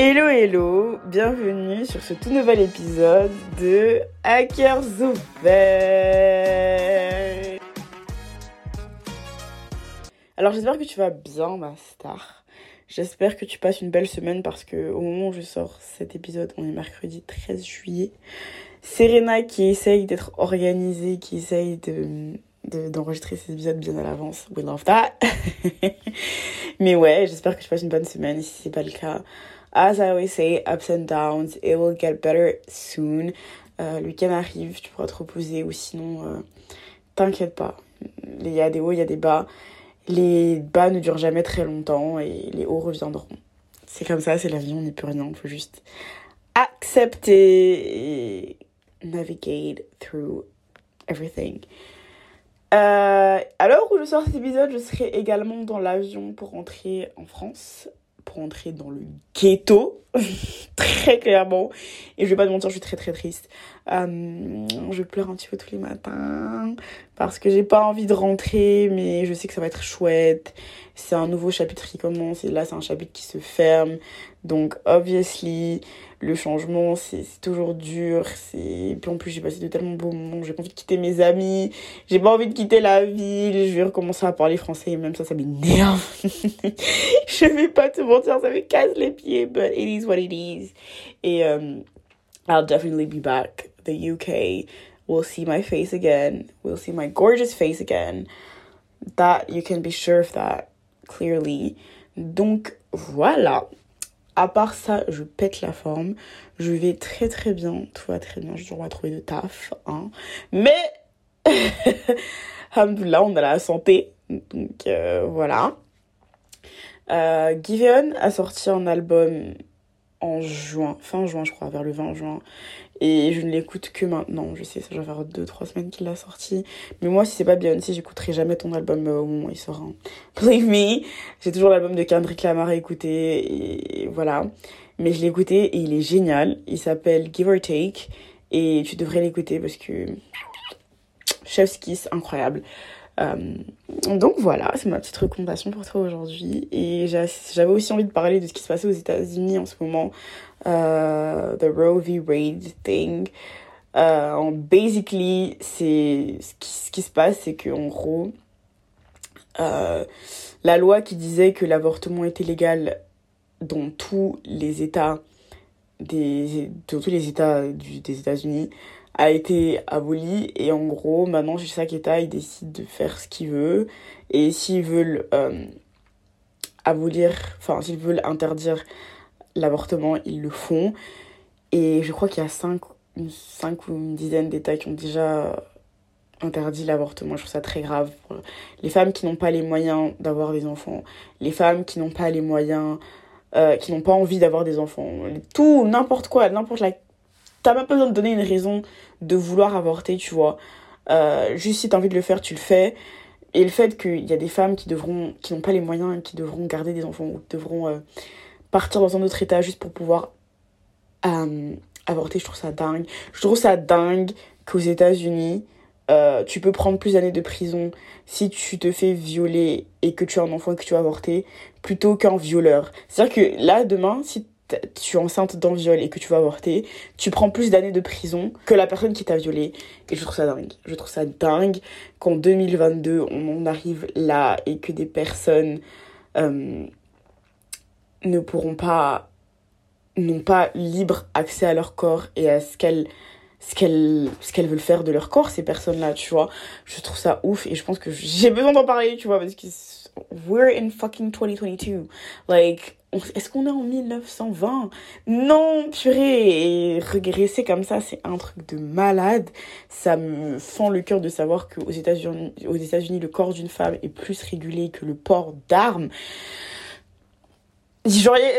Hello hello, bienvenue sur ce tout nouvel épisode de Hackers ouverts. Alors j'espère que tu vas bien ma star. J'espère que tu passes une belle semaine parce que au moment où je sors cet épisode, on est mercredi 13 juillet. Serena qui essaye d'être organisée, qui essaye de d'enregistrer ces épisodes bien à l'avance. We love that. Mais ouais, j'espère que tu passes une bonne semaine. Si c'est pas le cas, As I always say, ups and downs, it will get better soon. Euh, le week-end arrive, tu pourras te reposer ou sinon, euh, t'inquiète pas. Il y a des hauts, il y a des bas. Les bas ne durent jamais très longtemps et les hauts reviendront. C'est comme ça, c'est la vie, on n'y peut rien, on peut juste accepter et navigate through everything. Euh, à l'heure où je sors cet épisode, je serai également dans l'avion pour rentrer en France pour entrer dans le ghetto, très clairement. Et je vais pas te mentir, je suis très très triste. Euh, je pleure un petit peu tous les matins parce que j'ai pas envie de rentrer, mais je sais que ça va être chouette. C'est un nouveau chapitre qui commence et là c'est un chapitre qui se ferme. Donc obviously, le changement c'est toujours dur. Puis en plus j'ai passé de tellement beaux moments. J'ai pas envie de quitter mes amis. J'ai pas envie de quitter la ville. Je vais recommencer à parler français et même ça ça m'énerve. je vais pas te mentir, ça me casse les pieds, but it is what it is. Et um, I'll definitely be back. The UK will see my face again. We'll see my gorgeous face again. That you can be sure of that clearly. Donc voilà. À part ça, je pète la forme. Je vais très très bien. Tout va très bien. Je dois trouver de taf. Hein. Mais, là, on a la santé. Donc euh, voilà. Euh, Giveon a sorti un album en juin, fin juin je crois, vers le 20 juin. Et je ne l'écoute que maintenant. Je sais, ça va faire 2-3 semaines qu'il l'a sorti. Mais moi, si c'est pas Beyoncé, j'écouterai jamais ton album euh, au moment où il sort. Hein. Believe me, j'ai toujours l'album de Kendrick Lamar à écouter. Et voilà. Mais je l'ai écouté et il est génial. Il s'appelle Give or Take. Et tu devrais l'écouter parce que... Chef's Kiss, incroyable. Euh, donc voilà, c'est ma petite recommandation pour toi aujourd'hui. Et j'avais aussi envie de parler de ce qui se passait aux États-Unis en ce moment. Uh, the Roe v. Wade thing. Uh, basically, c'est ce qui, se passe, c'est qu'en gros, la loi qui disait que l'avortement était légal dans tous les États des dans tous les États des États-Unis a été abolie et en gros maintenant État il décide de faire ce qu'il veut et s'ils veulent euh, abolir enfin s'ils veulent interdire l'avortement, ils le font. Et je crois qu'il y a 5 cinq, ou une dizaine d'États qui ont déjà interdit l'avortement. Je trouve ça très grave. Les femmes qui n'ont pas les moyens d'avoir des enfants, les femmes qui n'ont pas les moyens, euh, qui n'ont pas envie d'avoir des enfants, tout, n'importe quoi, n'importe la... T'as même pas besoin de donner une raison de vouloir avorter, tu vois. Euh, juste si t'as envie de le faire, tu le fais. Et le fait qu'il y a des femmes qui devront, qui n'ont pas les moyens, qui devront garder des enfants ou devront euh, partir dans un autre état juste pour pouvoir euh, avorter, je trouve ça dingue. Je trouve ça dingue qu'aux États-Unis, tu peux prendre plus d'années de prison si tu te fais violer et que tu as un enfant et que tu vas avorter plutôt qu'un violeur. C'est-à-dire que là, demain, si tu es enceinte d'un viol et que tu vas avorter, tu prends plus d'années de prison que la personne qui t'a violé. Et je trouve ça dingue. Je trouve ça dingue qu'en 2022, on en arrive là et que des personnes euh, ne pourront pas n'ont pas libre accès à leur corps et à ce qu'elles ce qu'elles ce qu'elles veulent faire de leur corps ces personnes là tu vois je trouve ça ouf et je pense que j'ai besoin d'en parler tu vois parce que we're in fucking 2022 like est-ce qu'on est en 1920 non purée et régresser comme ça c'est un truc de malade ça me fend le cœur de savoir qu'aux États-Unis aux États-Unis le corps d'une femme est plus régulé que le port d'armes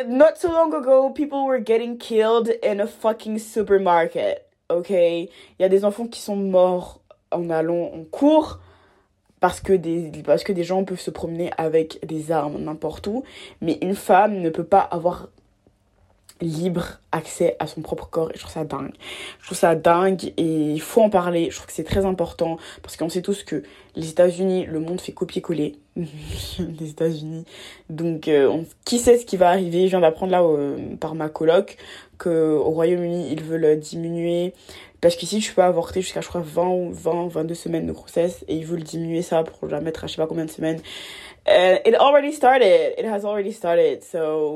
not so long ago, people were getting killed in a fucking supermarket. Ok? Il y a des enfants qui sont morts en allant en cours parce que des, parce que des gens peuvent se promener avec des armes n'importe où. Mais une femme ne peut pas avoir libre accès à son propre corps et je trouve ça dingue. Je trouve ça dingue et il faut en parler. Je trouve que c'est très important parce qu'on sait tous que les États-Unis, le monde fait copier-coller des États-Unis. Donc, euh, qui sait ce qui va arriver? Je viens d'apprendre là par ma coloc qu'au Royaume-Uni, ils veulent diminuer. Parce qu'ici, tu peux avorter jusqu'à, je crois, 20 ou 20, 22 semaines de grossesse. Et ils veulent diminuer ça pour la mettre à je sais pas combien de semaines. And it already started. It has already started. So,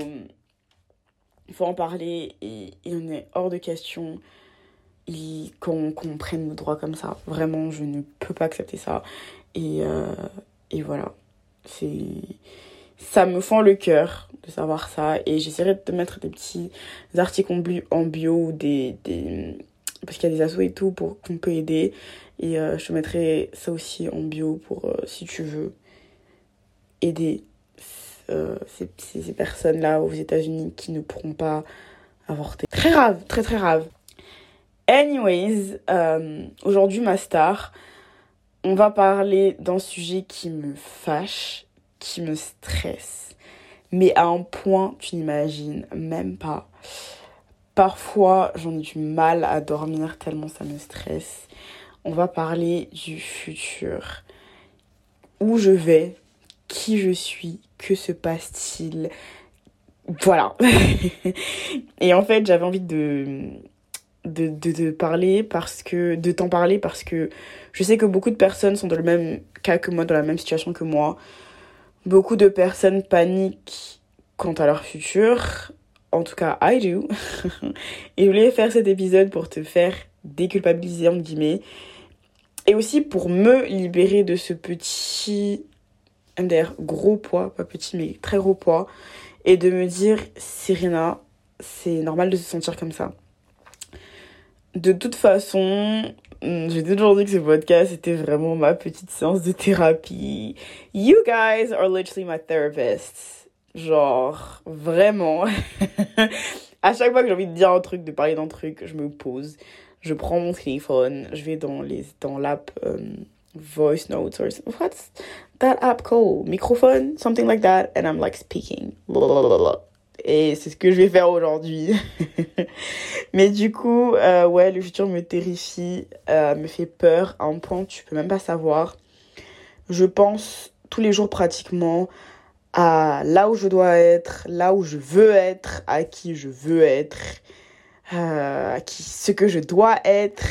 il faut en parler. Et il en est hors de question qu'on prenne nos droits comme ça. Vraiment, je ne peux pas accepter ça. Et, euh, et voilà. C'est ça me fend le cœur de savoir ça et j'essaierai de te mettre des petits articles en bio des, des parce qu'il y a des assos et tout pour qu'on peut aider. Et euh, je te mettrai ça aussi en bio pour euh, si tu veux aider ces, ces, personnes là aux États-Unis qui ne pourront pas avorter. Très grave très très grave. Anyways aujourd'hui ma star on va parler d'un sujet qui me fâche, qui me stresse, mais à un point, tu n'imagines même pas. Parfois, j'en ai du mal à dormir tellement ça me stresse. On va parler du futur. Où je vais, qui je suis, que se passe-t-il? Voilà. Et en fait, j'avais envie de de, parler parce que de t'en parler parce que je sais que beaucoup de personnes sont dans le même cas que moi dans la même situation que moi beaucoup de personnes paniquent quant à leur futur en tout cas I do et je voulais faire cet épisode pour te faire déculpabiliser en guillemets et aussi pour me libérer de ce petit MDR gros poids pas petit mais très gros poids et de me dire Serena c'est normal de se sentir comme ça de toute façon, hmm, j'ai toujours dit que ce podcast était vraiment ma petite séance de thérapie. You guys are literally my therapists. Genre, vraiment. à chaque fois que j'ai envie de dire un truc, de parler d'un truc, je me pose. Je prends mon téléphone, je vais dans les dans l'app um, voice notes or what's that app called? Microphone, something like that, and I'm like speaking. Et c'est ce que je vais faire aujourd'hui. Mais du coup, euh, ouais, le futur me terrifie, euh, me fait peur à un point tu peux même pas savoir. Je pense tous les jours pratiquement à là où je dois être, là où je veux être, à qui je veux être, euh, à qui, ce que je dois être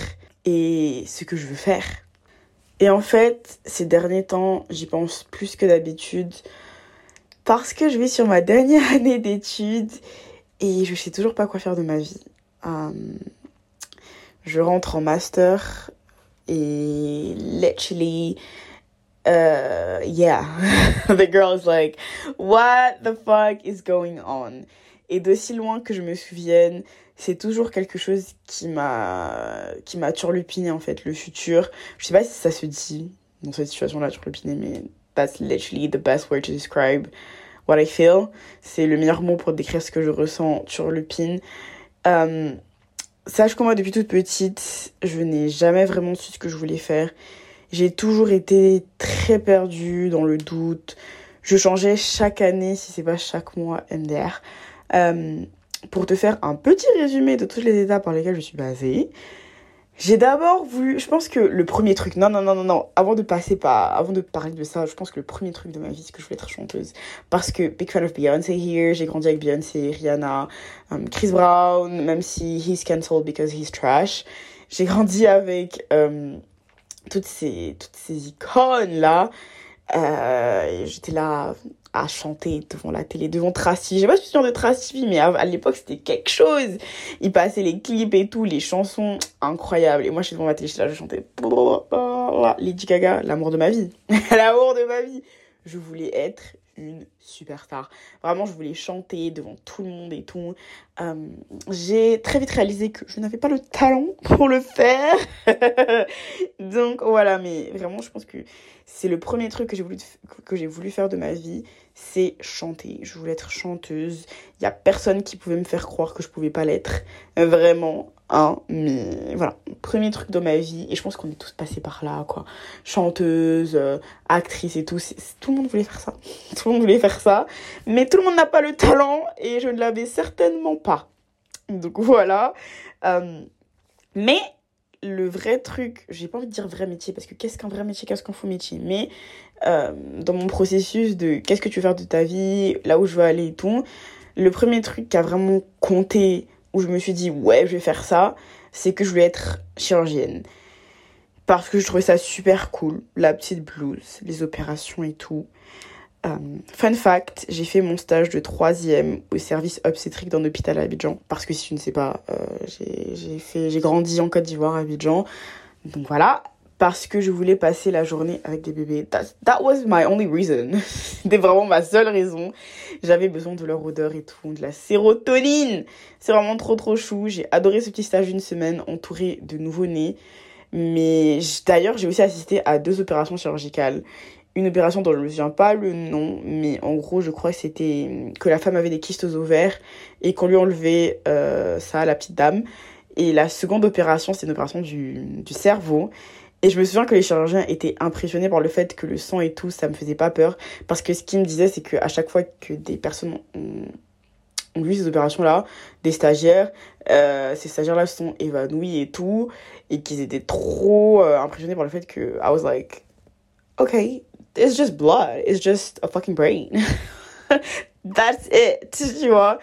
et ce que je veux faire. Et en fait, ces derniers temps, j'y pense plus que d'habitude parce que je vais sur ma dernière année d'études et je sais toujours pas quoi faire de ma vie. Euh, je rentre en master et literally, uh, yeah, the girl is like, what the fuck is going on? Et d'aussi loin que je me souvienne, c'est toujours quelque chose qui m'a qui m'a turlupiné en fait le futur. Je sais pas si ça se dit dans cette situation-là turlupiné, mais that's literally the best word to describe what I feel. C'est le meilleur mot pour décrire ce que je ressens pin. Euh, sache que moi, depuis toute petite, je n'ai jamais vraiment su ce que je voulais faire. J'ai toujours été très perdue dans le doute. Je changeais chaque année, si c'est pas chaque mois, MDR. Euh, pour te faire un petit résumé de toutes les étapes par lesquelles je suis basée, j'ai d'abord voulu, je pense que le premier truc, non, non, non, non, non, avant de passer par, avant de parler de ça, je pense que le premier truc de ma vie, c'est que je voulais être chanteuse. Parce que big fan of Beyoncé here, j'ai grandi avec Beyoncé, Rihanna, um, Chris Brown, même si he's cancelled because he's trash. J'ai grandi avec um, toutes ces, toutes ces icônes-là. Euh, J'étais là à chanter devant la télé, devant Tracy. Je sais pas si sûre de Tracy, mais à, l'époque, c'était quelque chose. Il passait les clips et tout, les chansons incroyables. Et moi, je suis devant ma télé, je chantais Lady Gaga, l'amour de ma vie. l'amour de ma vie. Je voulais être une superstar. Vraiment, je voulais chanter devant tout le monde et tout. Euh, j'ai très vite réalisé que je n'avais pas le talent pour le faire. Donc voilà, mais vraiment, je pense que c'est le premier truc que j'ai voulu, voulu faire de ma vie, c'est chanter. Je voulais être chanteuse. Il y a personne qui pouvait me faire croire que je pouvais pas l'être. Vraiment. Hein, mais voilà, premier truc de ma vie, et je pense qu'on est tous passés par là, quoi. Chanteuse, euh, actrice et tout, tout le monde voulait faire ça. Tout le monde voulait faire ça, mais tout le monde n'a pas le talent, et je ne l'avais certainement pas. Donc voilà. Euh, mais le vrai truc, j'ai pas envie de dire vrai métier, parce que qu'est-ce qu'un vrai métier, qu'est-ce qu'un faux métier, mais euh, dans mon processus de qu'est-ce que tu veux faire de ta vie, là où je veux aller et tout, le premier truc qui a vraiment compté, où je me suis dit ouais, je vais faire ça, c'est que je voulais être chirurgienne. Parce que je trouvais ça super cool, la petite blouse, les opérations et tout. Euh, fun fact, j'ai fait mon stage de troisième au service obstétrique d'un hôpital à Abidjan. Parce que si tu ne sais pas, euh, j'ai grandi en Côte d'Ivoire à Abidjan. Donc voilà, parce que je voulais passer la journée avec des bébés. That, was my only reason. C'était vraiment ma seule raison. J'avais besoin de leur odeur et tout, de la sérotonine. C'est vraiment trop trop chou. J'ai adoré ce petit stage d'une semaine entouré de nouveau-nés. Mais d'ailleurs, j'ai aussi assisté à deux opérations chirurgicales une opération dont je ne me souviens pas le nom, mais en gros, je crois que c'était que la femme avait des kystes aux ovaires et qu'on lui enlevait euh, ça à la petite dame. Et la seconde opération, c'est une opération du cerveau. Et je me souviens que les chirurgiens étaient impressionnés par le fait que le sang et tout, ça me faisait pas peur. Parce que ce qu'ils me disaient, c'est qu'à chaque fois que des personnes ont, vu ces opérations-là, des stagiaires, euh, ces stagiaires-là sont évanouis et tout. Et qu'ils étaient trop euh, impressionnés par le fait que I was like, okay, it's just blood. It's just a fucking brain. That's it, tu vois.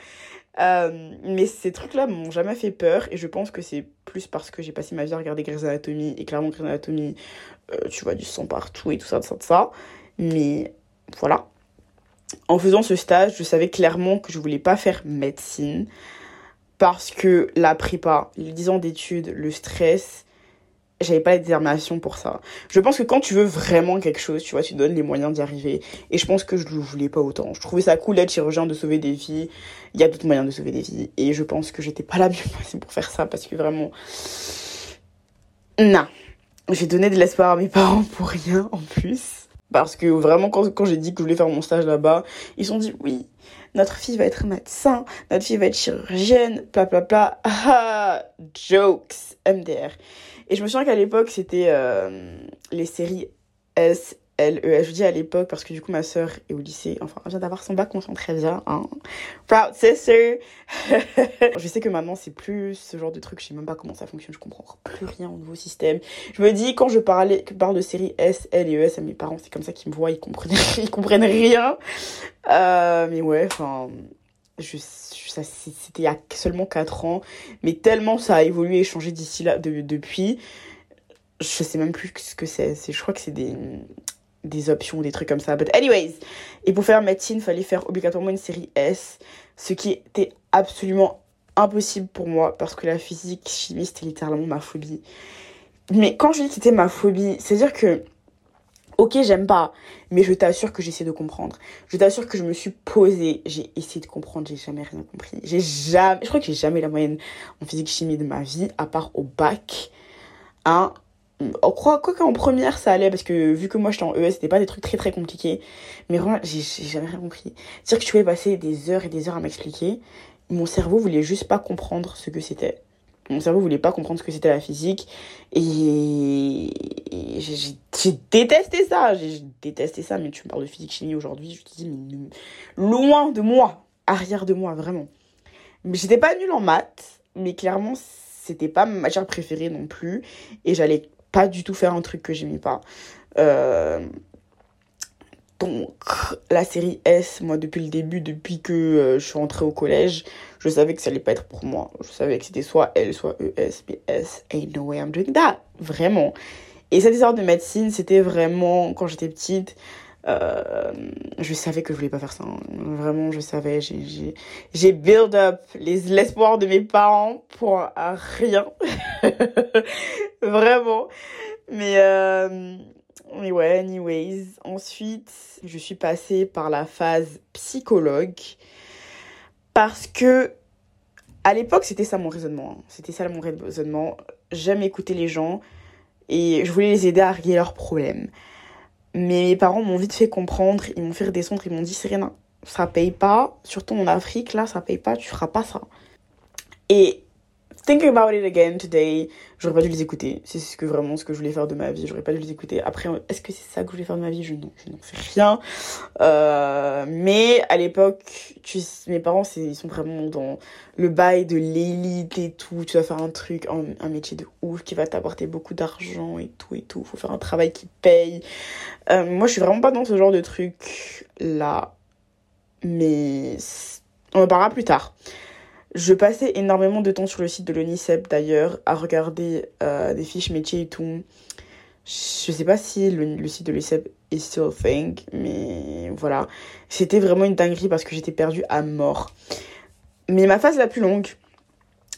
Euh, mais ces trucs-là m'ont jamais fait peur et je pense que c'est plus parce que j'ai passé ma vie à regarder Grey's Anatomy et clairement Grey's Anatomy, euh, tu vois du sang partout et tout ça, tout ça, tout ça. Mais voilà. En faisant ce stage, je savais clairement que je voulais pas faire médecine parce que la prépa, les 10 ans d'études, le stress, j'avais pas la détermination pour ça. Je pense que quand tu veux vraiment quelque chose, tu vois, tu donnes les moyens d'y arriver. Et je pense que je le voulais pas autant. Je trouvais ça cool d'être chirurgien, de sauver des vies. Il y a d'autres moyens de sauver des vies. Et je pense que j'étais pas la mieux placée pour faire ça parce que vraiment. Non. J'ai donné de l'espoir à mes parents pour rien en plus. Parce que vraiment, quand, j'ai dit que je voulais faire mon stage là-bas, ils se sont dit oui, notre fille va être médecin, notre fille va être chirurgienne, bla bla bla. Ah, jokes, MDR. Et je me souviens qu'à l'époque, c'était euh, les séries S, L, E. Je dis à l'époque parce que du coup, ma sœur est au lycée. Enfin, elle vient d'avoir son bac, on sent très bien. Hein. Proud sister. je sais que maintenant, c'est plus ce genre de truc. Je sais même pas comment ça fonctionne. Je comprends plus rien au nouveau système. Je me dis, quand je parle de séries S, L et E, S à mes parents, c'est comme ça qu'ils me voient. Ils comprennent, ils comprennent rien. Euh, mais ouais, enfin je, ça c'était il y a seulement 4 ans mais tellement ça a évolué et changé d'ici là de, depuis je sais même plus ce que c'est je crois que c'est des des options des trucs comme ça. But anyways et pour faire médecine il fallait faire obligatoirement une série S ce qui était absolument impossible pour moi parce que la physique chimie c'était littéralement ma phobie. Mais quand je dis que c'était ma phobie c'est à dire que Ok, j'aime pas, mais je t'assure que j'essaie de comprendre. Je t'assure que je me suis posée, j'ai essayé de comprendre, j'ai jamais rien compris. Je crois que j'ai jamais la moyenne en physique chimie de ma vie, à part au bac. Hein, on croit quoi qu'en première ça allait parce que vu que moi j'étais en ES c'était pas des trucs très très compliqués mais vraiment j'ai jamais rien compris c'est à dire que je pouvais passer des heures et des heures à m'expliquer mon cerveau voulait juste pas comprendre ce que c'était mon cerveau voulait pas comprendre ce que c'était la physique. Et, j'ai détesté ça. J'ai détesté ça mais tu me parles de physique chimie aujourd'hui je te dis mais loin de moi arrière de moi vraiment. Mais j'étais pas nulle en maths mais clairement c'était pas ma matière préférée non plus. Et j'allais pas du tout faire un truc que j'aimais pas. Euh, donc, la série S, moi, depuis le début, depuis que euh, je suis rentrée au collège, je savais que ça allait pas être pour moi. Je savais que c'était soit L, soit ES, mais S, ain't no way I'm doing that. Vraiment. Et cette histoire de médecine, c'était vraiment, quand j'étais petite, euh, je savais que je voulais pas faire ça. Vraiment, je savais. J'ai build up l'espoir de mes parents pour rien. Vraiment. Mais... Euh, mais ouais, anyways. Ensuite, je suis passée par la phase psychologue. Parce que, à l'époque, c'était ça mon raisonnement. Hein. C'était ça mon raisonnement. J'aime écouter les gens et je voulais les aider à régler leurs problèmes. Mais mes parents m'ont vite fait comprendre, ils m'ont fait redescendre, ils m'ont dit Serena, ça paye pas, surtout en Afrique, là, ça paye pas, tu feras pas ça. Et thinking about it again today, j'aurais pas dû les écouter. C'est ce que vraiment ce que je voulais faire de ma vie. J'aurais pas dû les écouter. Après, est-ce que c'est ça que je voulais faire de ma vie? Je n'en sais rien. Euh, mais à l'époque, mes parents, ils sont vraiment dans le bail de l'élite et tout. Tu vas faire un truc, un, métier de ouf qui va t'apporter beaucoup d'argent et tout et tout. Faut faire un travail qui paye. Euh, moi, je suis vraiment pas dans ce genre de truc là. Mais on en parlera plus tard. Je passais énormément de temps sur le site de l'ONICEP d'ailleurs, à regarder euh, des fiches métiers et tout. Je sais pas si le, site de l'ONICEP est still a thing, mais voilà. C'était vraiment une dinguerie parce que j'étais perdue à mort. Mais ma phase la plus longue,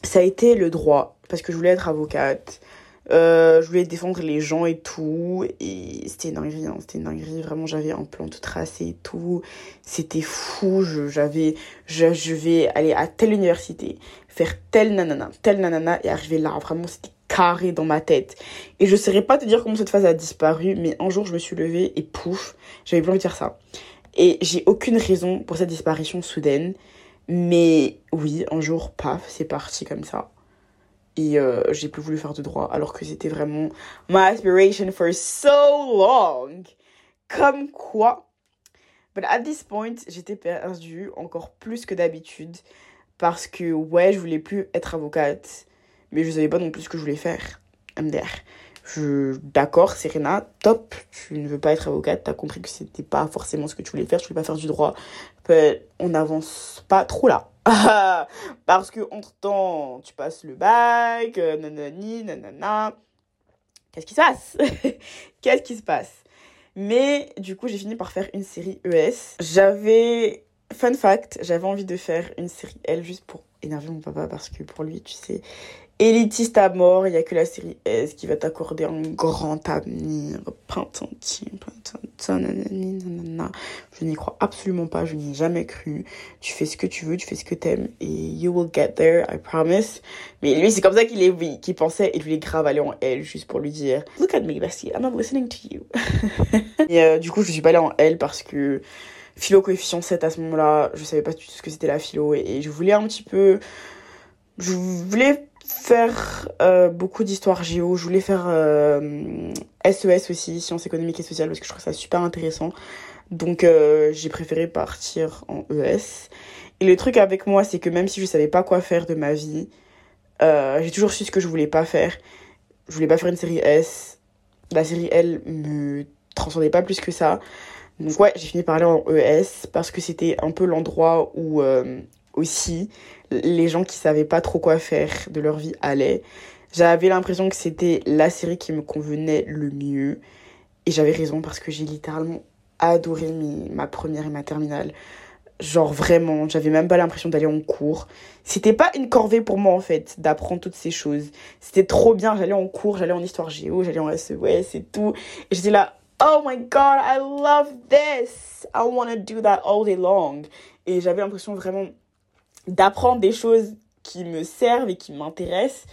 ça a été le droit, parce que je voulais être avocate. Euh, je voulais défendre les gens et tout. Et c'était une dinguerie, hein. c'était une. Vraiment, j'avais un plan tout tracé et tout. C'était fou. J'avais, je, je, vais aller à telle université, faire tel nanana, tel nanana et arriver là. Vraiment, c'était carré dans ma tête. Et je saurais pas te dire comment cette phase a disparu, mais un jour, je me suis levée et pouf, j'avais plus envie de dire ça. Et j'ai aucune raison pour cette disparition soudaine. Mais oui, un jour, paf, c'est parti comme ça. Et euh, j'ai plus voulu faire de droit alors que c'était vraiment my aspiration for so long. Comme quoi. But at this point, j'étais perdue encore plus que d'habitude parce que ouais, je voulais plus être avocate, mais je savais pas non plus ce que je voulais faire. MDR. Je, d'accord, Serena, top, tu ne veux pas être avocate, t'as compris que c'était pas forcément ce que tu voulais faire, tu voulais pas faire du droit. on n'avance pas trop là. Parce que entre temps, tu passes le bac, euh, nanani, nanana. Qu'est-ce qui se passe? Qu'est-ce qui se passe? Mais du coup, j'ai fini par faire une série ES. J'avais, fun fact, j'avais envie de faire une série L juste pour énerver mon papa parce que pour lui, tu sais, élitiste à mort, il n'y a que la série S qui va t'accorder un grand avenir. Je n'y crois absolument pas, je n'y ai jamais cru. Tu fais ce que tu veux, tu fais ce que t'aimes et you will get there, I promise. Mais lui, c'est comme ça qu'il est, pensait et il voulait grave aller en L juste pour lui dire Look at me, Bessie, I'm not listening to you. et euh, du coup, je suis pas allée en L parce que philo coefficient 7 à ce moment-là, je savais pas du tout ce que c'était la philo et je voulais un petit peu. Je voulais faire euh, beaucoup d'histoire géo. Je voulais faire SES euh, aussi, sciences économiques et sociales, parce que je trouve ça super intéressant. Donc euh, j'ai préféré partir en ES. Et le truc avec moi, c'est que même si je savais pas quoi faire de ma vie, j'ai toujours su ce que je voulais pas faire. Je voulais pas faire une série S. La série L me transcendait pas plus que ça. Donc ouais, j'ai fini par aller en ES parce que c'était un peu l'endroit où aussi les gens qui savaient pas trop quoi faire de leur vie allaient. J'avais l'impression que c'était la série qui me convenait le mieux. Et j'avais raison parce que j'ai littéralement adoré ma première et ma terminale. Genre vraiment, j'avais même pas l'impression d'aller en cours. C'était pas une corvée pour moi en fait d'apprendre toutes ces choses. C'était trop bien, j'allais en cours, j'allais en histoire géo, j'allais en SES et tout. Et j'étais là, oh my god, I love this. I want to do that all day long. Et j'avais l'impression vraiment d'apprendre des choses qui me servent et qui m'intéressent.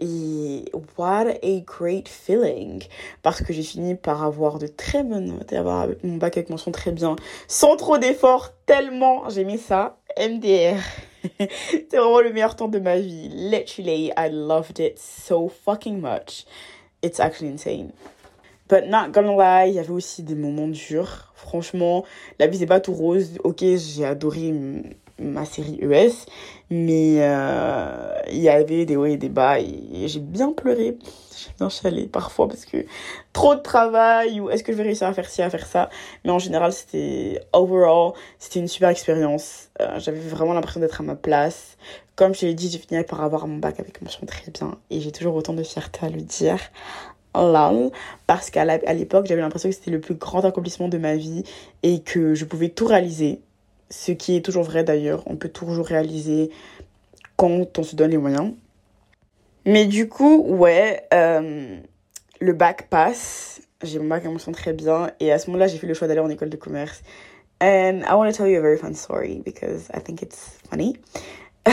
Et what a great feeling! Parce que j'ai fini par avoir de très bonnes notes et avoir mon bac avec mention très bien, sans trop d'efforts, tellement j'aimais ça. MDR. C'est vraiment le meilleur temps de ma vie. Literally, I loved it so fucking much. It's actually insane. But not gonna lie, il y avait aussi des moments durs. Franchement, la vie c'est pas tout rose. Ok, j'ai adoré ma série ES, mais euh, il y avait des hauts et des bas et, j'ai bien pleuré, j'ai bien chialé parfois parce que trop de travail ou est-ce que je vais réussir à faire ci, à faire ça, mais en général c'était overall, c'était une super expérience, euh, j'avais vraiment l'impression d'être à ma place. Comme je l'ai dit, j'ai fini par avoir mon bac avec mention très bien et j'ai toujours autant de fierté à le dire parce qu'à l'époque j'avais l'impression que c'était le plus grand accomplissement de ma vie et que je pouvais tout réaliser ce qui est toujours vrai d'ailleurs, on peut toujours réaliser quand on se donne les moyens. Mais du coup, ouais, euh, le bac passe, j'ai mon bac à mention très bien, et à ce moment-là, j'ai fait le choix d'aller en école de commerce. And I want to tell you a very fun story because I think it's funny.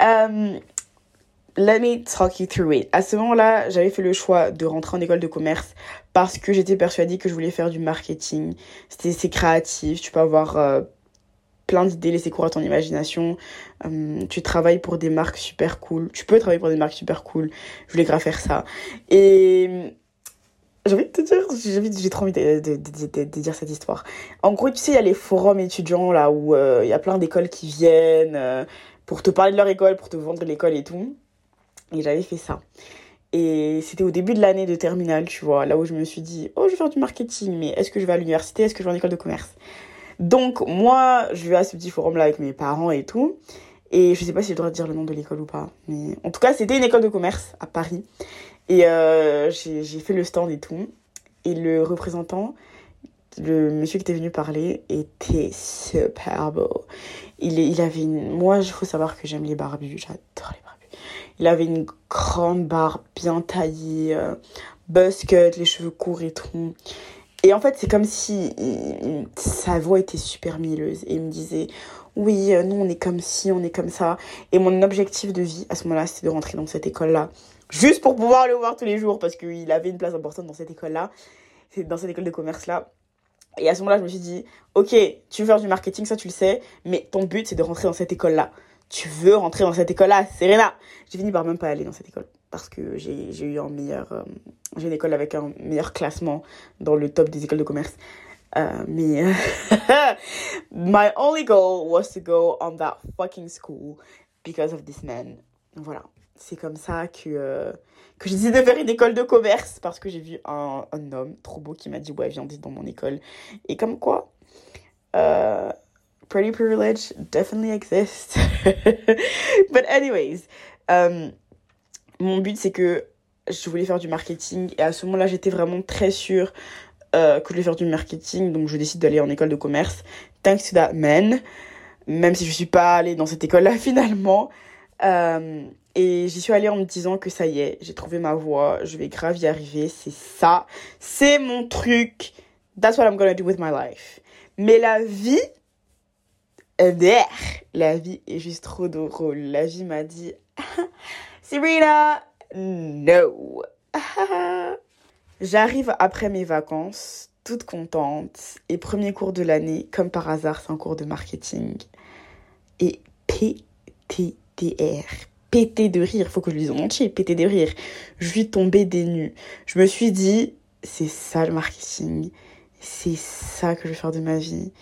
um, let me talk you through it. À ce moment-là, j'avais fait le choix de rentrer en école de commerce parce que j'étais persuadée que je voulais faire du marketing. C'est créatif, tu peux avoir euh, plein d'idées, laisser courir ton imagination. Euh, tu travailles pour des marques super cool. Tu peux travailler pour des marques super cool. Je voulais grave faire ça. Et j'ai envie de te dire, j'ai trop envie de, dire cette histoire. En gros, tu sais, il y a les forums étudiants là où euh, il y a plein d'écoles qui viennent euh, pour te parler de leur école, pour te vendre l'école et tout. Et j'avais fait ça. Et c'était au début de l'année de terminale, tu vois, là où je me suis dit, oh, je vais faire du marketing, mais est-ce que je vais à l'université Est-ce que je vais en école de commerce? Donc, moi, je vais à ce petit forum-là avec mes parents et tout. Et je sais pas si je dois dire le nom de l'école ou pas. Mais en tout cas, c'était une école de commerce à Paris. Et euh, j'ai fait le stand et tout. Et le représentant, le monsieur qui était venu parler, était super beau. Il, il avait une... Moi, il faut savoir que j'aime les barbus. J'adore les barbus. Il avait une grande barbe bien taillée, euh, les cheveux courts et tout. Et en fait, c'est comme si sa voix était super mielleuse. Et il me disait, oui, euh, nous, on est comme ci, on est comme ça. Et mon objectif de vie, à ce moment-là, c'était de rentrer dans cette école-là juste pour pouvoir le voir tous les jours parce qu'il avait une place importante dans cette école-là, dans cette école de commerce-là. Et à ce moment-là, je me suis dit, ok, tu veux faire du marketing, ça tu le sais, mais ton but c'est de rentrer dans cette école-là. Tu veux rentrer dans cette école-là, Serena. J'ai fini par même pas aller dans cette école parce que j'ai eu un meilleur, euh, j'ai une école avec un meilleur classement dans le top des écoles de commerce. Euh, mais my only goal was to go on that fucking school because of this man. Voilà c'est comme ça que, euh, que j'ai décidé de faire une école de commerce parce que j'ai vu un, un, homme trop beau qui m'a dit ouais viens dans mon école et comme quoi uh, pretty privilege definitely exists but anyways um, mon but c'est que je voulais faire du marketing et à ce moment là j'étais vraiment très sûre euh, que je voulais faire du marketing. Donc je décide d'aller en école de commerce. Thanks to that man. Même si je suis pas allée dans cette école là finalement. Euh, et j'y suis allée en me disant que ça y est, j'ai trouvé ma voie, je vais grave y arriver, c'est ça, c'est mon truc. That's what I'm gonna do with my life. Mais la vie, la vie est juste trop drôle. La vie m'a dit, Serena, no. J'arrive après mes vacances, toute contente, et premier cours de l'année, comme par hasard, c'est un cours de marketing. Et PTDR, pété de rire. Faut que je le dise en entier, pété de rire. Je suis tombée des nues. Je me suis dit, c'est ça le marketing. C'est ça que je vais faire de ma vie.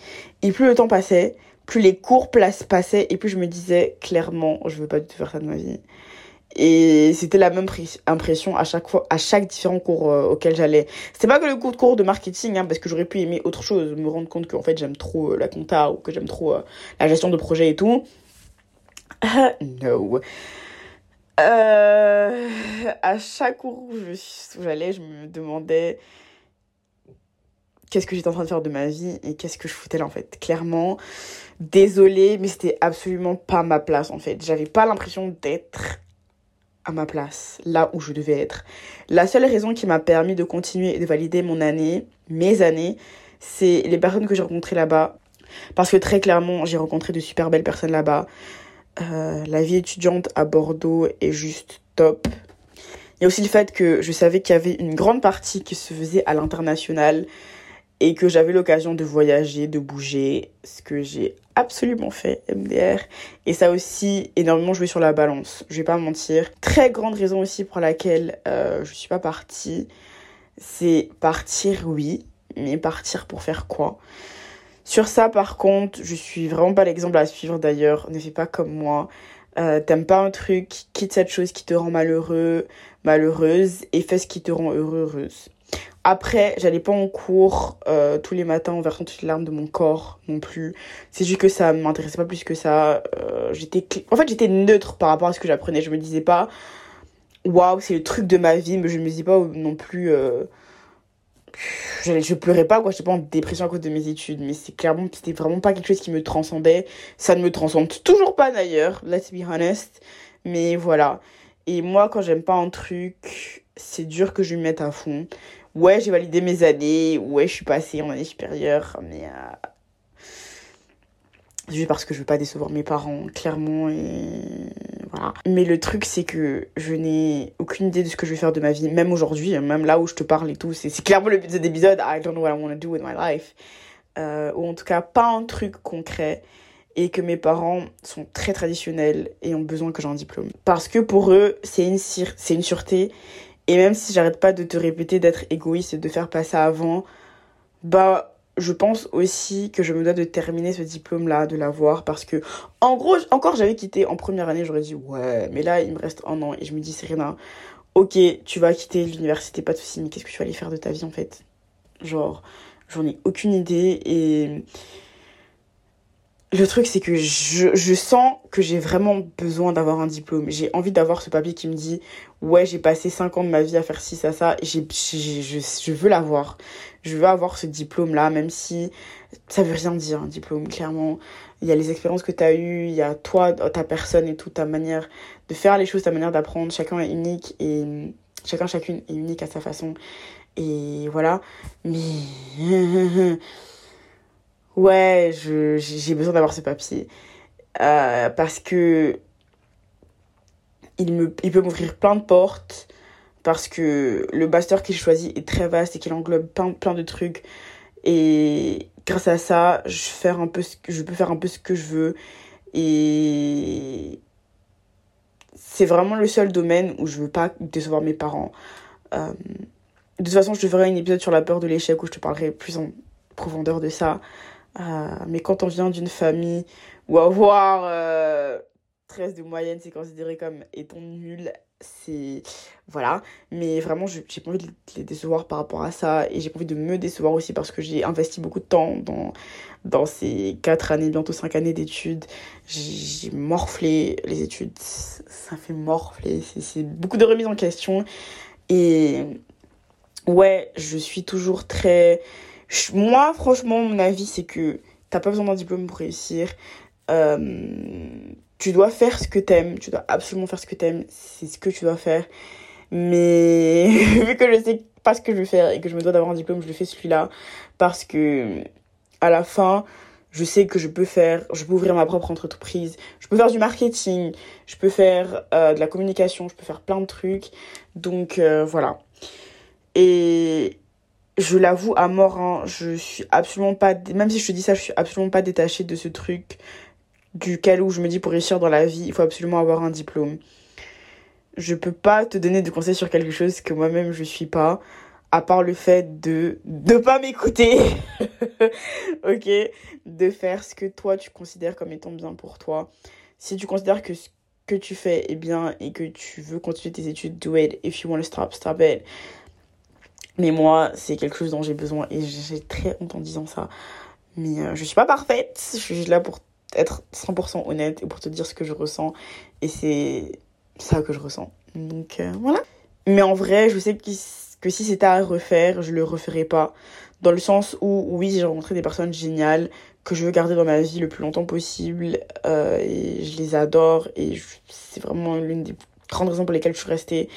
Et plus le temps passait, plus les cours passaient, et plus je me disais, clairement, je veux pas du tout faire ça de ma vie. Et c'était la même impression à chaque fois, à chaque différent cours euh, auquel j'allais. C'était pas que le cours de marketing, hein, parce que j'aurais pu aimer autre chose, me rendre compte qu'en fait j'aime trop euh, la compta ou que j'aime trop euh, la gestion de projet et tout. no. Euh, à chaque cours où j'allais, je me demandais qu'est-ce que j'étais en train de faire de ma vie et qu'est-ce que je foutais là en fait. Clairement, désolée, mais c'était absolument pas ma place en fait. J'avais pas l'impression d'être à ma place, là où je devais être. La seule raison qui m'a permis de continuer et de valider mon année, mes années, c'est les personnes que j'ai rencontrées là-bas. Parce que très clairement, j'ai rencontré de super belles personnes là-bas. Euh, la vie étudiante à Bordeaux est juste top. Il y a aussi le fait que je savais qu'il y avait une grande partie qui se faisait à l'international et que j'avais l'occasion de voyager, de bouger, ce que j'ai absolument fait, MDR. Et ça aussi énormément joué sur la balance, je vais pas mentir. Très grande raison aussi pour laquelle euh, je suis pas partie, c'est partir, oui, mais partir pour faire quoi? Sur ça, par contre, je suis vraiment pas l'exemple à suivre d'ailleurs. Ne fais pas comme moi. Euh, T'aimes pas un truc, quitte cette chose qui te rend malheureux, malheureuse, et fais ce qui te rend heureuse. Après, j'allais pas en cours euh, tous les matins en versant toutes les larmes de mon corps non plus. C'est juste que ça m'intéressait pas plus que ça. Euh, j'étais, en fait, j'étais neutre par rapport à ce que j'apprenais. Je me disais pas, waouh, c'est le truc de ma vie, mais je me disais pas non plus. Euh, je, pleurais pas quoi j'étais pas en dépression à cause de mes études mais c'est clairement c'était vraiment pas quelque chose qui me transcendait ça ne me transcende toujours pas d'ailleurs let's be honest mais voilà et moi quand j'aime pas un truc c'est dur que je me mette à fond ouais j'ai validé mes années ouais je suis passée en année supérieure mais euh, juste parce que je veux pas décevoir mes parents, clairement, et voilà. Mais le truc, c'est que je n'ai aucune idée de ce que je vais faire de ma vie, même aujourd'hui, même là où je te parle et tout. C'est clairement le but de cet épisode, I don't know what I want to do with my life. Euh, ou en tout cas, pas un truc concret. et que mes parents sont très traditionnels et ont besoin que j'ai un diplôme. Parce que pour eux, c'est une, c'est une sûreté. Et même si j'arrête pas de te répéter d'être égoïste et de faire passer avant, bah, je pense aussi que je me dois de terminer ce diplôme-là, de l'avoir, parce que, en gros, encore j'avais quitté en première année, j'aurais dit, ouais, mais là, il me reste un an, et je me dis, Serena, ok, tu vas quitter l'université, pas de soucis, mais qu'est-ce que tu vas aller faire de ta vie, en fait? Genre, j'en ai aucune idée, et le truc, c'est que je, je, sens que j'ai vraiment besoin d'avoir un diplôme. J'ai envie d'avoir ce papier qui me dit Ouais, j'ai passé 5 ans de ma vie à faire ci, ça, ça. Je, je veux l'avoir. Je veux avoir ce diplôme-là, même si ça veut rien dire, un diplôme, clairement. Il y a les expériences que tu as eues, il y a toi, ta personne et tout, ta manière de faire les choses, ta manière d'apprendre. Chacun est unique et chacun, chacune est unique à sa façon. Et voilà. Mais. ouais, j'ai besoin d'avoir ce papier. Euh, parce que il, me, il peut m'ouvrir plein de portes. Parce que le master qu'il choisit est très vaste et qu'il englobe plein, plein de trucs. Et grâce à ça, je, un peu ce je peux faire un peu ce que je veux. Et c'est vraiment le seul domaine où je veux pas décevoir mes parents. Euh, de toute façon, je te ferai un épisode sur la peur de l'échec où je te parlerai plus en profondeur de ça. Euh, mais quand on vient d'une famille où avoir 13 euh, de moyenne, c'est considéré comme étant nul, c'est. Voilà. Mais vraiment, j'ai pas envie de les décevoir par rapport à ça. Et j'ai pas envie de me décevoir aussi parce que j'ai investi beaucoup de temps dans, dans ces 4 années, bientôt 5 années d'études. J'ai morflé les études. Ça fait morfler. C'est beaucoup de remises en question. Et ouais, je suis toujours très moi, franchement, mon avis, c'est que t'as pas besoin d'un diplôme pour réussir. Euh, tu dois faire ce que t'aimes. Tu dois absolument faire ce que t'aimes. C'est ce que tu dois faire. Mais vu que je sais pas ce que je veux faire et que je me dois d'avoir un diplôme, je le fais celui-là. Parce que à la fin, je sais que je peux faire, je peux ouvrir ma propre entreprise, je peux faire du marketing, je peux faire euh, de la communication, je peux faire plein de trucs. Donc euh, voilà. Et je l'avoue à mort, hein, je suis absolument pas, même si je te dis ça, je suis absolument pas détachée de ce truc duquel où je me dis pour réussir dans la vie, il faut absolument avoir un diplôme. Je peux pas te donner de conseils sur quelque chose que moi-même je suis pas, à part le fait de ne pas m'écouter, ok, de faire ce que toi tu considères comme étant bien pour toi. Si tu considères que ce que tu fais est bien et que tu veux continuer tes études, do it. If you want to stop, stop it. Mais moi, c'est quelque chose dont j'ai besoin et j'ai très honte en disant ça. Mais euh, je suis pas parfaite. Je suis là pour être 100% honnête et pour te dire ce que je ressens. Et c'est ça que je ressens. Donc euh, voilà. Mais en vrai, je sais que, si c'était à refaire, je le referais pas. Dans le sens où, oui, j'ai rencontré des personnes géniales que je veux garder dans ma vie le plus longtemps possible. Euh, et je les adore. Et c'est vraiment l'une des grandes raisons pour lesquelles je suis restée.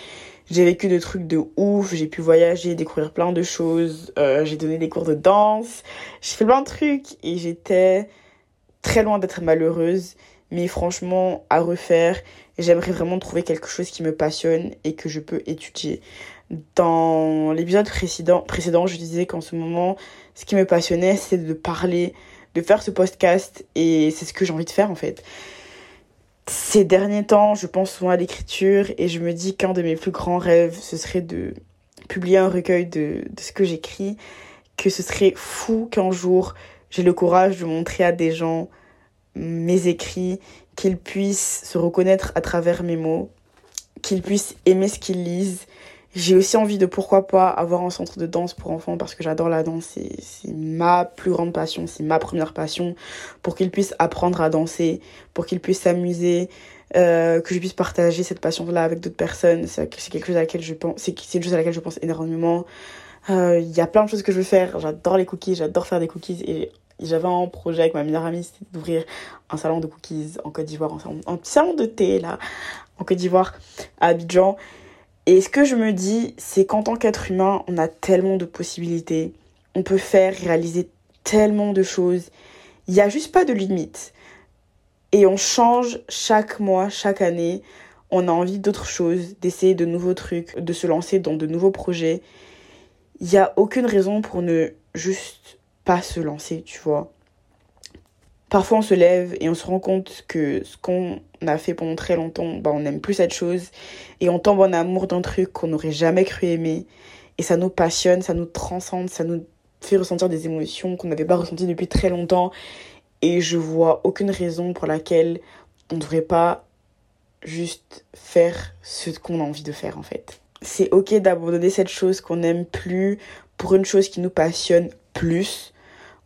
J'ai vécu des trucs de ouf, j'ai pu voyager, découvrir plein de choses, euh, j'ai donné des cours de danse, j'ai fait plein de trucs et j'étais très loin d'être malheureuse. Mais franchement, à refaire, j'aimerais vraiment trouver quelque chose qui me passionne et que je peux étudier. Dans l'épisode précédent, précédent, je disais qu'en ce moment, ce qui me passionnait, c'est de parler, de faire ce podcast et c'est ce que j'ai envie de faire en fait ces derniers temps, je pense souvent à l'écriture et je me dis qu'un de mes plus grands rêves, ce serait de publier un recueil de ce que j'écris, que ce serait fou qu'un jour j'ai le courage de montrer à des gens mes écrits, qu'ils puissent se reconnaître à travers mes mots, qu'ils puissent aimer ce qu'ils lisent j'ai aussi envie de pourquoi pas avoir un centre de danse pour enfants parce que j'adore la danse, c'est ma plus grande passion, c'est ma première passion pour qu'ils puissent apprendre à danser, pour qu'ils puissent s'amuser, euh, que je puisse partager cette passion-là avec d'autres personnes. C'est quelque chose à laquelle je pense, c'est une chose à laquelle je pense énormément. Euh, il y a plein de choses que je veux faire. J'adore les cookies, j'adore faire des cookies et j'avais un projet avec ma meilleure amie, c'était d'ouvrir un salon de cookies en Côte d'Ivoire, un, un petit salon de thé là, en Côte d'Ivoire, à Abidjan. Et ce que je me dis, c'est qu'en tant qu'être humain, on a tellement de possibilités. On peut faire, réaliser tellement de choses. Il n'y a juste pas de limite. Et on change chaque mois, chaque année. On a envie d'autres choses, d'essayer de nouveaux trucs, de se lancer dans de nouveaux projets. Il n'y a aucune raison pour ne juste pas se lancer, tu vois. Parfois, on se lève et on se rend compte que ce qu'on a fait pendant très longtemps, bah, on n'aime plus cette chose. Et on tombe en amour d'un truc qu'on n'aurait jamais cru aimer. Et ça nous passionne, ça nous transcende, ça nous fait ressentir des émotions qu'on n'avait pas ressenties depuis très longtemps. Et je vois aucune raison pour laquelle on ne devrait pas juste faire ce qu'on a envie de faire en fait. C'est ok d'abandonner cette chose qu'on n'aime plus pour une chose qui nous passionne plus.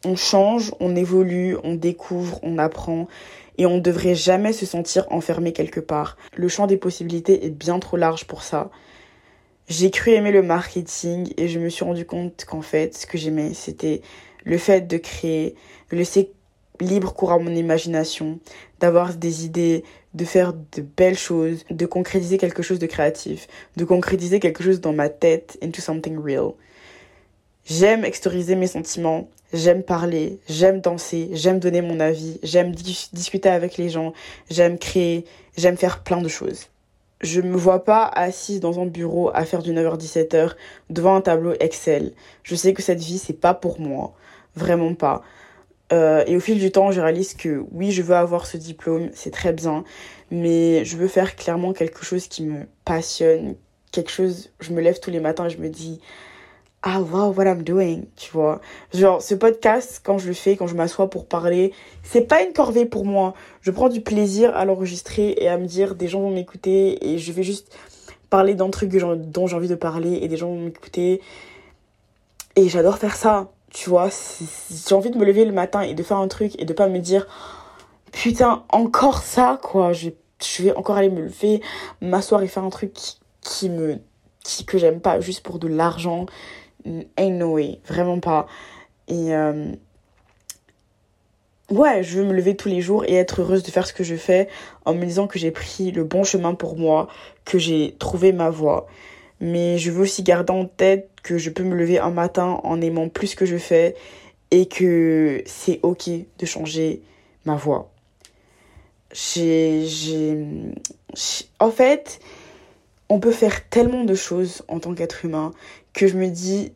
On change, on évolue, on découvre, on apprend et on ne devrait jamais se sentir enfermé quelque part. Le champ des possibilités est bien trop large pour ça. J'ai cru aimer le marketing et je me suis rendu compte qu'en fait, ce que j'aimais, c'était le fait de créer, de laisser libre cours à mon imagination, d'avoir des idées, de faire de belles choses, de concrétiser quelque chose de créatif, de concrétiser quelque chose dans ma tête into something real. J'aime extérioriser mes sentiments, j'aime parler, j'aime danser, j'aime donner mon avis, j'aime discuter avec les gens, j'aime créer, j'aime faire plein de choses. Je me vois pas assise dans un bureau à faire du 9h-17h devant un tableau Excel. Je sais que cette vie c'est pas pour moi, vraiment pas. Euh, et au fil du temps, je réalise que oui, je veux avoir ce diplôme, c'est très bien, mais je veux faire clairement quelque chose qui me passionne, quelque chose, je me lève tous les matins et je me dis, ah wow, what I'm doing, tu vois. Genre, ce podcast, quand je le fais, quand je m'assois pour parler, c'est pas une corvée pour moi. Je prends du plaisir à l'enregistrer et à me dire, des gens vont m'écouter et je vais juste parler d'un truc dont j'ai envie de parler et des gens vont m'écouter. Et j'adore faire ça tu vois, j'ai envie de me lever le matin et de faire un truc et de pas me dire putain, encore ça quoi, je, vais encore aller me lever, m'asseoir et faire un truc qui, me qui, que j'aime pas juste pour de l'argent. Ain't no way, vraiment pas. Et euh, ouais, je veux me lever tous les jours et être heureuse de faire ce que je fais en me disant que j'ai pris le bon chemin pour moi, que j'ai trouvé ma voie. Mais je veux aussi garder en tête que je peux me lever un matin en aimant plus ce que je fais et que c'est ok de changer ma voix. J'ai, en fait, on peut faire tellement de choses en tant qu'être humain que je me dis,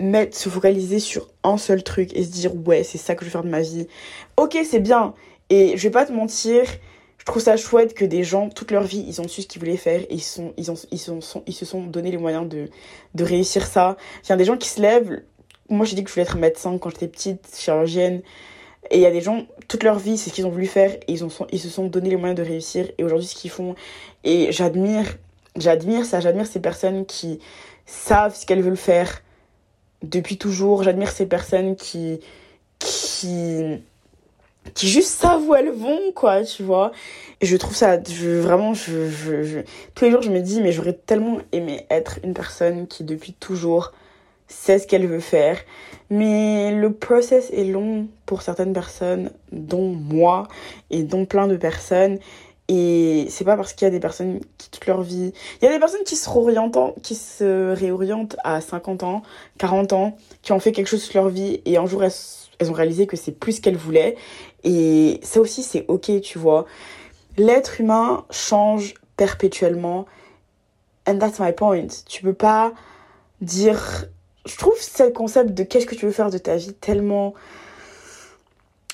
mettre, se focaliser sur un seul truc et se dire, ouais, c'est ça que je veux faire de ma vie. Ok, c'est bien. Et je vais pas te mentir, je trouve ça chouette que des gens, toute leur vie, ils ont su ce qu'ils voulaient faire et ils, sont, ils, ont, ils, ils se sont donné les moyens de, de réussir ça. Il y a des gens qui se lèvent. Moi, j'ai dit que je voulais être médecin quand j'étais petite, chirurgienne. Et il y a des gens, toute leur vie, c'est ce qu'ils ont voulu faire et ils, ont, ils se sont donné les moyens de réussir. Et aujourd'hui, ce qu'ils font. Et j'admire, j'admire ça, j'admire ces personnes qui savent ce qu'elles veulent faire depuis toujours. J'admire ces personnes qui. qui qui juste savent où elles vont, quoi, tu vois. Et je trouve ça, je, vraiment, je, je, tous les jours, je me dis, mais j'aurais tellement aimé être une personne qui, depuis toujours, sait ce qu'elle veut faire. Mais le process est long pour certaines personnes, dont moi, et dont plein de personnes. Et c'est pas parce qu'il y a des personnes qui, toute leur vie. Il y a des personnes qui se réorientent, qui se réorientent à 50 ans, 40 ans, qui ont fait quelque chose sur leur vie, et un jour elles elles ont réalisé que c'est plus qu'elles voulaient. Et ça aussi, c'est ok, tu vois. L'être humain change perpétuellement. And that's my point. Tu peux pas dire. Je trouve ce concept de qu'est-ce que tu veux faire de ta vie tellement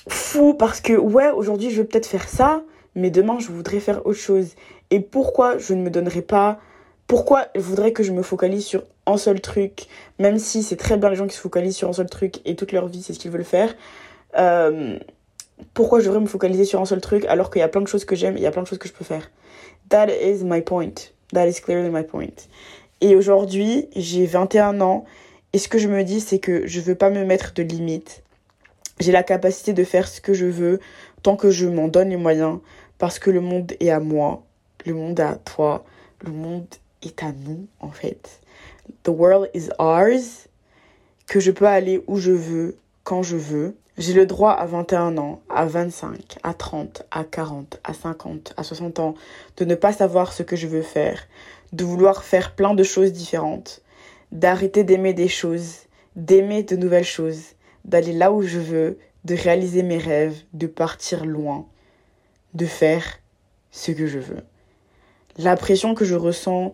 fou parce que, ouais, aujourd'hui, je veux peut-être faire ça, mais demain, je voudrais faire autre chose. Et pourquoi je ne me donnerais pas? Pourquoi je voudrais que je me focalise sur un seul truc, même si c'est très bien les gens qui se focalisent sur un seul truc et toute leur vie c'est ce qu'ils veulent faire. Euh, pourquoi je devrais me focaliser sur un seul truc alors qu'il y a plein de choses que j'aime il y a plein de choses que je peux faire? That is my point. That is clearly my point. Et aujourd'hui, j'ai 21 ans et ce que je me dis c'est que je veux pas me mettre de limites. J'ai la capacité de faire ce que je veux tant que je m'en donne les moyens parce que le monde est à moi, le monde est à toi, le monde est à nous, en fait. The world is ours. Que je peux aller où je veux, quand je veux. J'ai le droit à 21 ans, à 25, à 30, à 40, à 50, à 60 ans de ne pas savoir ce que je veux faire, de vouloir faire plein de choses différentes, d'arrêter d'aimer des choses, d'aimer de nouvelles choses, d'aller là où je veux, de réaliser mes rêves, de partir loin, de faire ce que je veux. La pression que je ressens,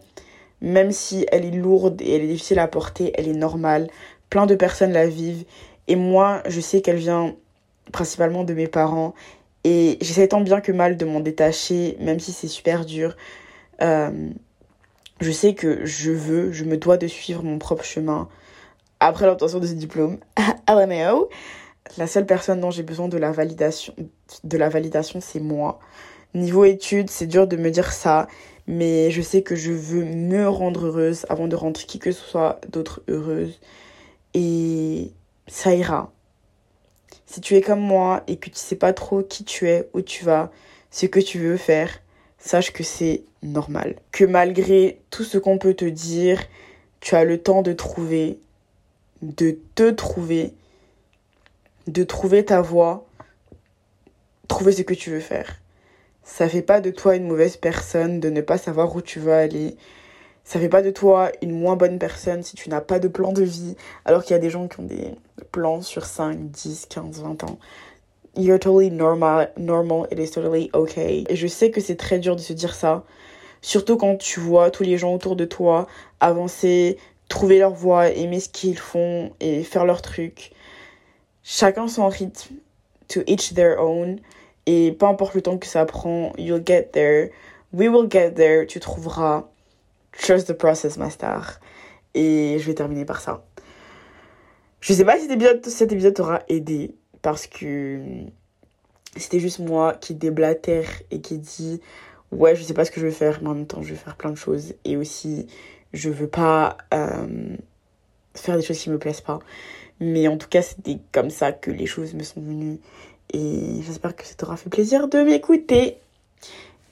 même si elle est lourde et elle est difficile à porter, elle est normale. Plein de personnes la vivent. Et moi, je sais qu'elle vient principalement de mes parents. Et j'essaie tant bien que mal de m'en détacher, même si c'est super dur. Euh, je sais que je veux, je me dois de suivre mon propre chemin après l'obtention de ce diplôme. LMAO. La seule personne dont j'ai besoin de la validation, de la validation, c'est moi. Niveau études, c'est dur de me dire ça, mais je sais que je veux me rendre heureuse avant de rendre qui que ce soit d'autre heureuse. Et ça ira. Si tu es comme moi et que tu sais pas trop qui tu es, où tu vas, ce que tu veux faire, sache que c'est normal. Que malgré tout ce qu'on peut te dire, tu as le temps de trouver, de te trouver, de trouver ta voie, trouver ce que tu veux faire. Ça fait pas de toi une mauvaise personne de ne pas savoir où tu veux aller. Ça fait pas de toi une moins bonne personne si tu n'as pas de plan de vie, alors qu'il y a des gens qui ont des plans sur 5, 10, 15, 20 ans. You're totally normal, normal, it is totally okay. Et je sais que c'est très dur de se dire ça, surtout quand tu vois tous les gens autour de toi avancer, trouver leur voie, aimer ce qu'ils font et faire leur truc. Chacun son rythme, to each their own. Et peu importe le temps que ça prend, you'll get there. We will get there. Tu trouveras. Trust the process, ma star. Et je vais terminer par ça. Je sais pas si cet épisode, cet t'aura aidé parce que c'était juste moi qui déblatère et qui dit ouais je sais pas ce que je veux faire mais en même temps je vais faire plein de choses et aussi je veux pas euh, faire des choses qui me plaisent pas mais en tout cas c'était comme ça que les choses me sont venues. Et j'espère que ça t'aura fait plaisir de m'écouter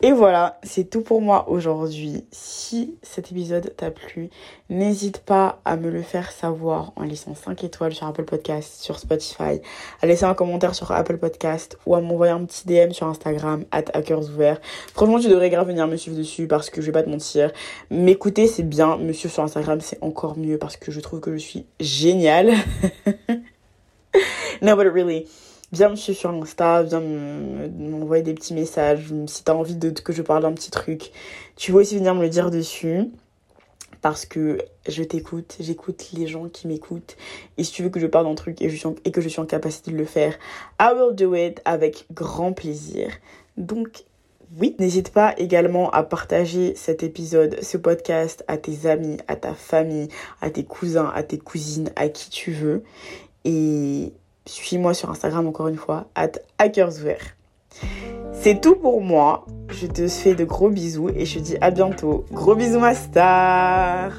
et voilà, c'est tout pour moi aujourd'hui. Si cet épisode t'a plu, n'hésite pas à me le faire savoir en laissant 5 étoiles sur Apple Podcast, sur Spotify, à laisser un commentaire sur Apple Podcast ou à m'envoyer un petit DM sur Instagram, at hackersouverts. Franchement, tu devrais grave venir me suivre dessus parce que je vais pas te mentir. M'écouter, c'est bien. Me suivre sur Instagram, c'est encore mieux parce que je trouve que je suis géniale. no, but really viens me suivre sur Insta, viens m'envoyer des petits messages. Si tu as envie de, que je parle d'un petit truc, tu veux aussi venir me le dire dessus. Parce que je t'écoute, j'écoute les gens qui m'écoutent. Et si tu veux que je parle d'un truc et que je suis en capacité de le faire, I will do it avec grand plaisir. Donc, oui, n'hésite pas également à partager cet épisode, ce podcast à tes amis, à ta famille, à tes cousins, à tes cousines, à qui tu veux. Et suis-moi sur Instagram encore une fois, at hackersouverts. C'est tout pour moi. Je te fais de gros bisous et je te dis à bientôt. Gros bisous ma star